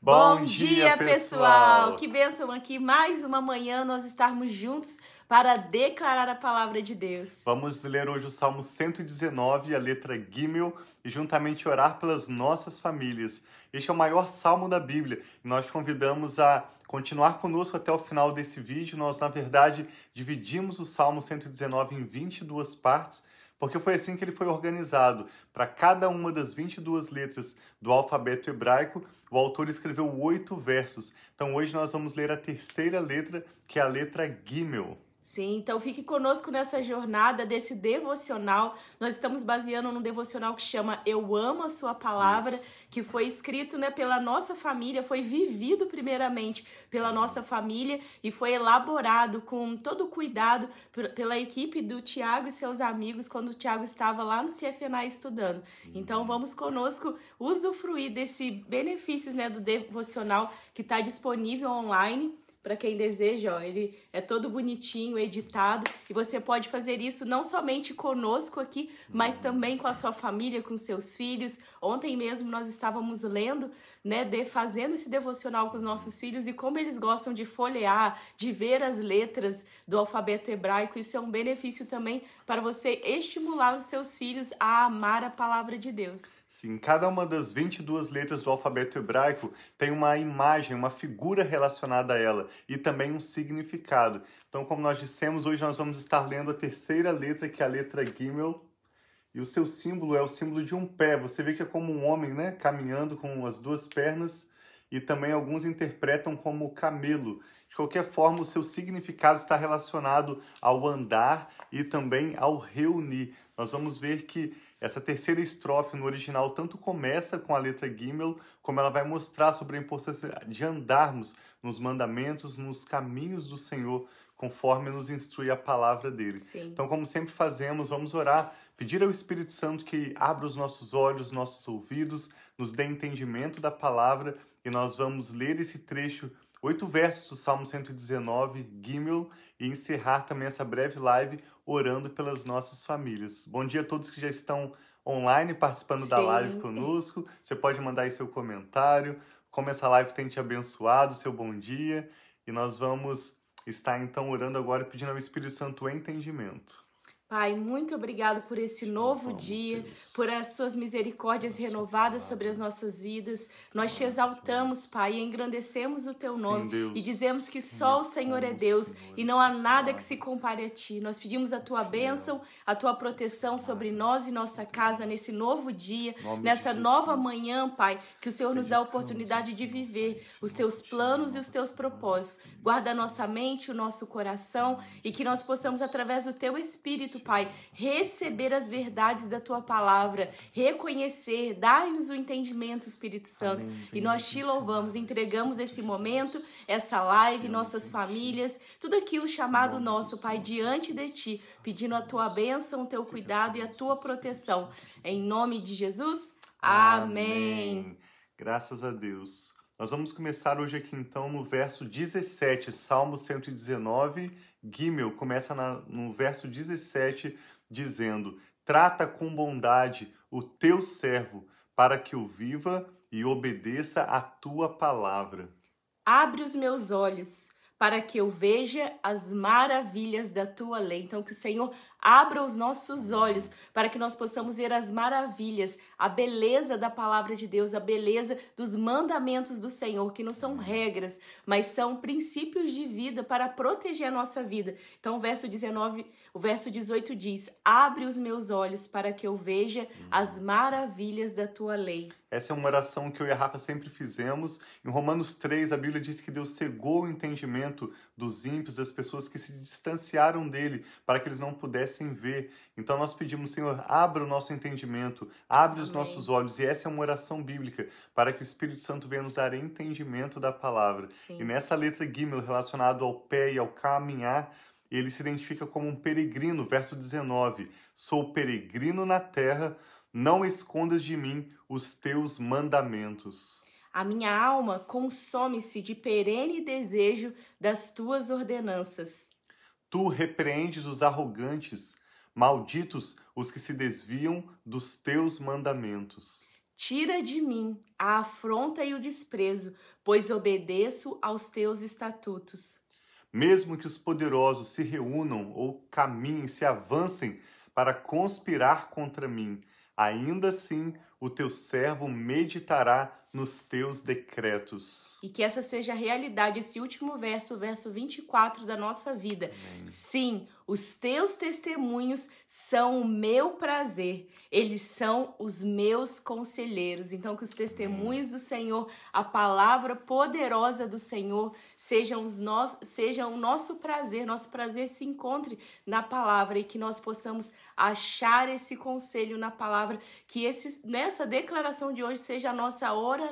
Bom, dia, pessoal! Que bênção aqui, mais uma manhã nós estarmos juntos para declarar a palavra de Deus. Vamos ler hoje o Salmo 119, a letra Gimel, e juntamente orar pelas nossas famílias. Este é o maior salmo da Bíblia e nós convidamos a continuar conosco até o final desse vídeo. Nós, na verdade, dividimos o Salmo 119 em 22 partes porque foi assim que ele foi organizado. Para cada uma das 22 letras do alfabeto hebraico, o autor escreveu oito versos. Então hoje nós vamos ler a terceira letra, que é a letra Gimel. Sim, então fique conosco nessa jornada desse devocional. Nós estamos baseando num devocional que chama Eu Amo a Sua Palavra, Isso. que foi escrito né, pela nossa família, foi vivido primeiramente pela nossa família e foi elaborado com todo o cuidado pela equipe do Tiago e seus amigos quando o Tiago estava lá no CFNA estudando. Então uhum. vamos conosco usufruir desse benefícios né, do devocional que está disponível online para quem deseja, ó, ele é todo bonitinho, editado, e você pode fazer isso não somente conosco aqui, mas também com a sua família, com seus filhos. Ontem mesmo nós estávamos lendo, né, de, fazendo esse devocional com os nossos filhos e como eles gostam de folhear, de ver as letras do alfabeto hebraico. Isso é um benefício também para você estimular os seus filhos a amar a palavra de Deus. Sim, cada uma das 22 letras do alfabeto hebraico tem uma imagem, uma figura relacionada a ela e também um significado. Então, como nós dissemos, hoje nós vamos estar lendo a terceira letra, que é a letra Gimel, e o seu símbolo é o símbolo de um pé. Você vê que é como um homem, né, caminhando com as duas pernas, e também alguns interpretam como camelo. De qualquer forma, o seu significado está relacionado ao andar e também ao reunir. Nós vamos ver que essa terceira estrofe no original tanto começa com a letra Gimel, como ela vai mostrar sobre a importância de andarmos nos mandamentos, nos caminhos do Senhor, conforme nos instrui a palavra dele. Sim. Então, como sempre fazemos, vamos orar, pedir ao Espírito Santo que abra os nossos olhos, nossos ouvidos, nos dê entendimento da palavra e nós vamos ler esse trecho, oito versos do Salmo 119, Gimel, e encerrar também essa breve live orando pelas nossas famílias. Bom dia a todos que já estão online participando Sim. da live conosco. Você pode mandar aí seu comentário, como essa live tem te abençoado, seu bom dia. E nós vamos estar então orando agora pedindo ao Espírito Santo entendimento. Pai, muito obrigado por esse novo Vamos, dia, Deus. por as suas misericórdias Nossa, renovadas Pai. sobre as nossas vidas. Nós te exaltamos, Pai, e engrandecemos o teu nome Sim, e dizemos que só o Senhor é Deus e não há nada que se compare a ti. Nós pedimos a tua bênção, a tua proteção sobre nós e nossa casa nesse novo dia, nessa nova manhã, Pai, que o Senhor nos dá a oportunidade de viver os teus planos e os teus propósitos. Guarda a nossa mente, o nosso coração e que nós possamos, através do teu Espírito, Espírito, Pai, receber as verdades da tua palavra, reconhecer, dai-nos o entendimento, Espírito Santo. Amém. E nós te louvamos, entregamos esse momento, essa live, nossas famílias, tudo aquilo chamado nosso, Pai, diante de ti, pedindo a tua bênção, o teu cuidado e a tua proteção. Em nome de Jesus, amém. Graças a Deus. Nós vamos começar hoje aqui então no verso 17, Salmo 119 Gimel começa na, no verso 17 dizendo: Trata com bondade o teu servo, para que o viva e obedeça a tua palavra. Abre os meus olhos para que eu veja as maravilhas da tua lei. Então, que o Senhor abra os nossos olhos para que nós possamos ver as maravilhas, a beleza da palavra de Deus, a beleza dos mandamentos do Senhor, que não são regras, mas são princípios de vida para proteger a nossa vida. Então, o verso 19, o verso 18 diz: Abre os meus olhos para que eu veja as maravilhas da tua lei. Essa é uma oração que eu e a Rafa sempre fizemos. Em Romanos 3, a Bíblia diz que Deus cegou o entendimento dos ímpios, das pessoas que se distanciaram dele, para que eles não pudessem ver. Então nós pedimos, Senhor, abra o nosso entendimento, abre Amém. os nossos olhos. E essa é uma oração bíblica, para que o Espírito Santo venha nos dar entendimento da palavra. Sim. E nessa letra Gimel, relacionado ao pé e ao caminhar, ele se identifica como um peregrino, verso 19. Sou peregrino na terra, não escondas de mim os teus mandamentos. A minha alma consome-se de perene desejo das tuas ordenanças. Tu repreendes os arrogantes, malditos os que se desviam dos teus mandamentos. Tira de mim a afronta e o desprezo, pois obedeço aos teus estatutos. Mesmo que os poderosos se reúnam ou caminhem, se avancem para conspirar contra mim, ainda assim o teu servo meditará nos teus decretos. E que essa seja a realidade, esse último verso, o verso 24 da nossa vida. Amém. Sim, os teus testemunhos são o meu prazer, eles são os meus conselheiros. Então, que os testemunhos do Senhor, a palavra poderosa do Senhor, sejam, os nós, sejam o nosso prazer, nosso prazer se encontre na palavra e que nós possamos achar esse conselho na palavra, que esse, nessa declaração de hoje seja a nossa oração,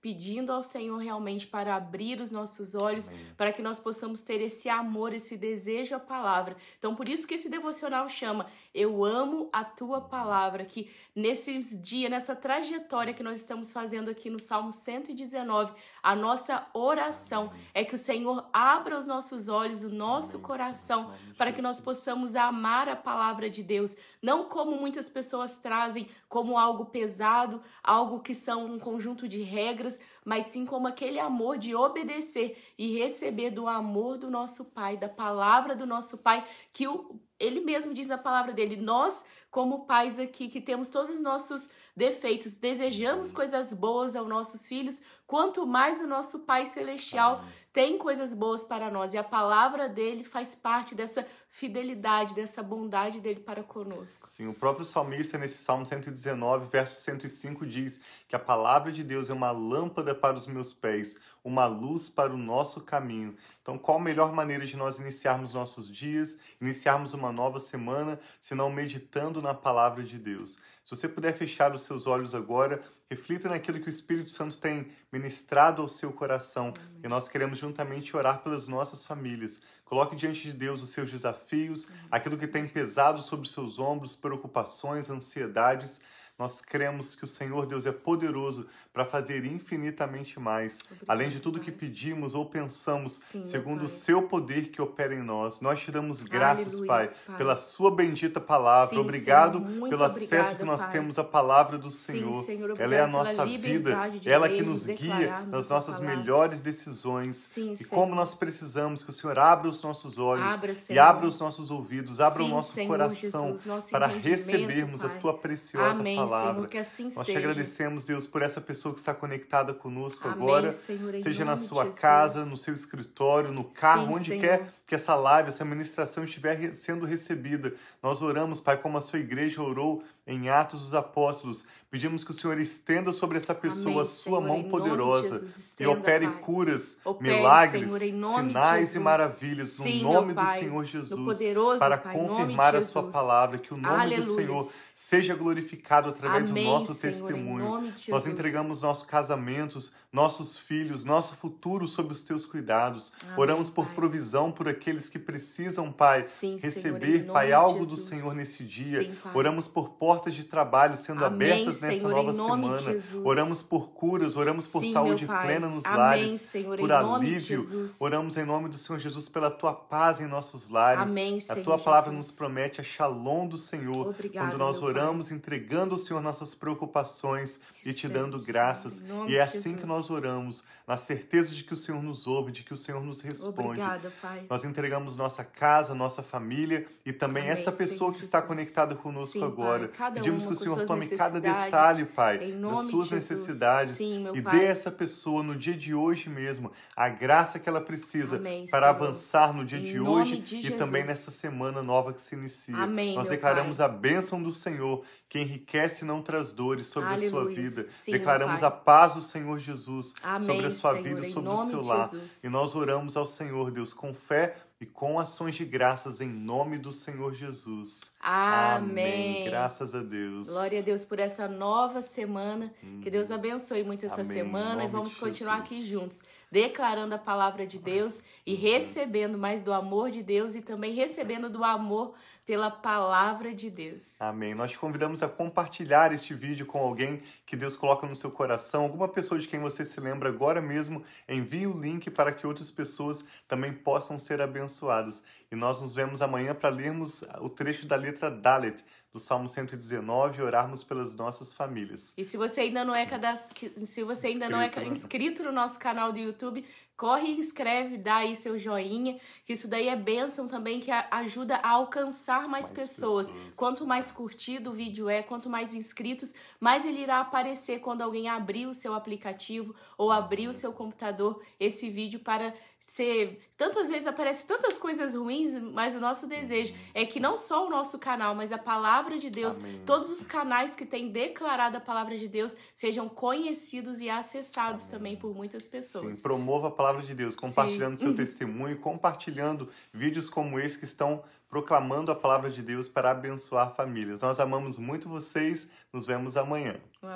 pedindo ao Senhor realmente para abrir os nossos olhos, Amém. para que nós possamos ter esse amor, esse desejo à palavra. Então, por isso que esse devocional chama Eu amo a tua palavra, que nesses dias, nessa trajetória que nós estamos fazendo aqui no Salmo 119, a nossa oração é que o Senhor abra os nossos olhos, o nosso coração, para que nós possamos amar a palavra de Deus, não como muitas pessoas trazem, como algo pesado, algo que são um conjunto de regras, mas sim como aquele amor de obedecer e receber do amor do nosso Pai, da palavra do nosso Pai, que o, ele mesmo diz na palavra dele, nós como pais aqui que temos todos os nossos defeitos, desejamos coisas boas aos nossos filhos, quanto mais o nosso Pai Celestial Amém. tem coisas boas para nós. E a palavra dele faz parte dessa fidelidade, dessa bondade dele para conosco. Sim, o próprio salmista, nesse Salmo 119, verso 105, diz que a palavra de Deus é uma lâmpada para os meus pés, uma luz para o nosso caminho. Então, qual a melhor maneira de nós iniciarmos nossos dias, iniciarmos uma nova semana, se não meditando na palavra de Deus? Se você puder fechar os seus olhos agora, reflita naquilo que o Espírito Santo tem ministrado ao seu coração. Amém. E nós queremos juntamente orar pelas nossas famílias. Coloque diante de Deus os seus desafios, Amém. aquilo que tem pesado sobre os seus ombros, preocupações, ansiedades. Nós cremos que o Senhor Deus é poderoso para fazer infinitamente mais, Obrigado, além de tudo pai. que pedimos ou pensamos, Sim, segundo o seu poder que opera em nós. Nós te damos graças, pai, pai, pela sua bendita palavra. Sim, obrigado Senhor, pelo acesso que nós pai. temos à palavra do Senhor. Sim, Senhor ela é a nossa vida, ela que nos guia nas nossas melhores decisões. Sim, e Senhor. como nós precisamos que o Senhor abra os nossos olhos abra, e abra os nossos ouvidos, abra o nosso coração Jesus, para recebermos a tua preciosa Amém, palavra. Senhor, que assim Nós te agradecemos, Deus, por essa pessoa que está conectada conosco Amém, agora, Senhor, seja na sua casa, no seu escritório, no carro, Sim, onde Senhor. quer que essa live, essa ministração estiver sendo recebida. Nós oramos, Pai, como a sua igreja orou em Atos dos Apóstolos. Pedimos que o Senhor estenda sobre essa pessoa Amém, a sua Senhor, mão poderosa Jesus, estenda, e opere Pai. curas, opere, milagres, Senhor, sinais e maravilhas Sim, no nome do Senhor Jesus para Pai, confirmar a sua palavra, que o nome Aleluia. do Senhor seja glorificado através Amém, do nosso Senhor, testemunho. Nós entregamos nossos casamentos, nossos filhos, nosso futuro sob os teus cuidados. Amém, Oramos por Pai. provisão por aqueles que precisam, Pai, Sim, receber, Pai, algo do Senhor nesse dia. Sim, oramos por portas de trabalho sendo Amém, abertas nessa Senhor, nova semana. Oramos por curas, oramos por Sim, saúde plena nos lares, Senhor, por alívio. Oramos em nome do Senhor Jesus pela tua paz em nossos lares. Amém, a tua palavra Jesus. nos promete a shalom do Senhor. Obrigado, quando nós oramos pai. entregando ao Senhor nossas preocupações e te dando graças. E é assim que nós oramos, na certeza de que o Senhor nos ouve, de que o Senhor nos responde. Obrigada, Pai. Nós entregamos nossa casa, nossa família e também Amém, esta pessoa Senhor que está conectada conosco Sim, agora. Pedimos que o Senhor tome cada detalhe, Pai, das suas necessidades Sim, e dê a essa pessoa no dia de hoje mesmo a graça que ela precisa Amém, para Senhor. avançar no dia em de hoje de e também nessa semana nova que se inicia. Amém, Nós declaramos pai. a bênção do Senhor que enriquece e não traz dores sobre Aleluia. a sua vida. Sim, Declaramos a paz do Senhor Jesus Amém, sobre a sua Senhor, vida, sobre o seu lar. E nós oramos ao Senhor, Deus, com fé e com ações de graças em nome do Senhor Jesus. Amém. Amém. Graças a Deus. Glória a Deus por essa nova semana. Hum. Que Deus abençoe muito essa Amém. semana e vamos continuar aqui juntos, declarando a palavra de Deus e recebendo mais do amor de Deus e também recebendo do amor pela palavra de Deus. Amém. Nós te convidamos a compartilhar este vídeo com alguém que Deus coloca no seu coração, alguma pessoa de quem você se lembra agora mesmo. Envie o link para que outras pessoas também possam ser abençoadas. E nós nos vemos amanhã para lermos o trecho da letra Dalet do Salmo 119 e orarmos pelas nossas famílias. E se você ainda não é cadas... se você ainda não é Inscrito, né? inscrito no nosso canal do YouTube, corre e inscreve, dá aí seu joinha, que isso daí é bênção também que ajuda a alcançar mais, Mais pessoas. pessoas. Quanto mais curtido o vídeo é, quanto mais inscritos, mais ele irá aparecer quando alguém abrir o seu aplicativo ou abrir o seu computador esse vídeo para ser. Tantas vezes aparece tantas coisas ruins, mas o nosso desejo é que não só o nosso canal, mas a palavra de Deus, Amém. todos os canais que têm declarado a palavra de Deus sejam conhecidos e acessados também por muitas pessoas. Sim, promova a palavra de Deus, compartilhando seu Uhum. testemunho, compartilhando vídeos como esse que estão proclamando a palavra de Deus para abençoar famílias. Nós amamos muito vocês, nos vemos amanhã. Um abraço.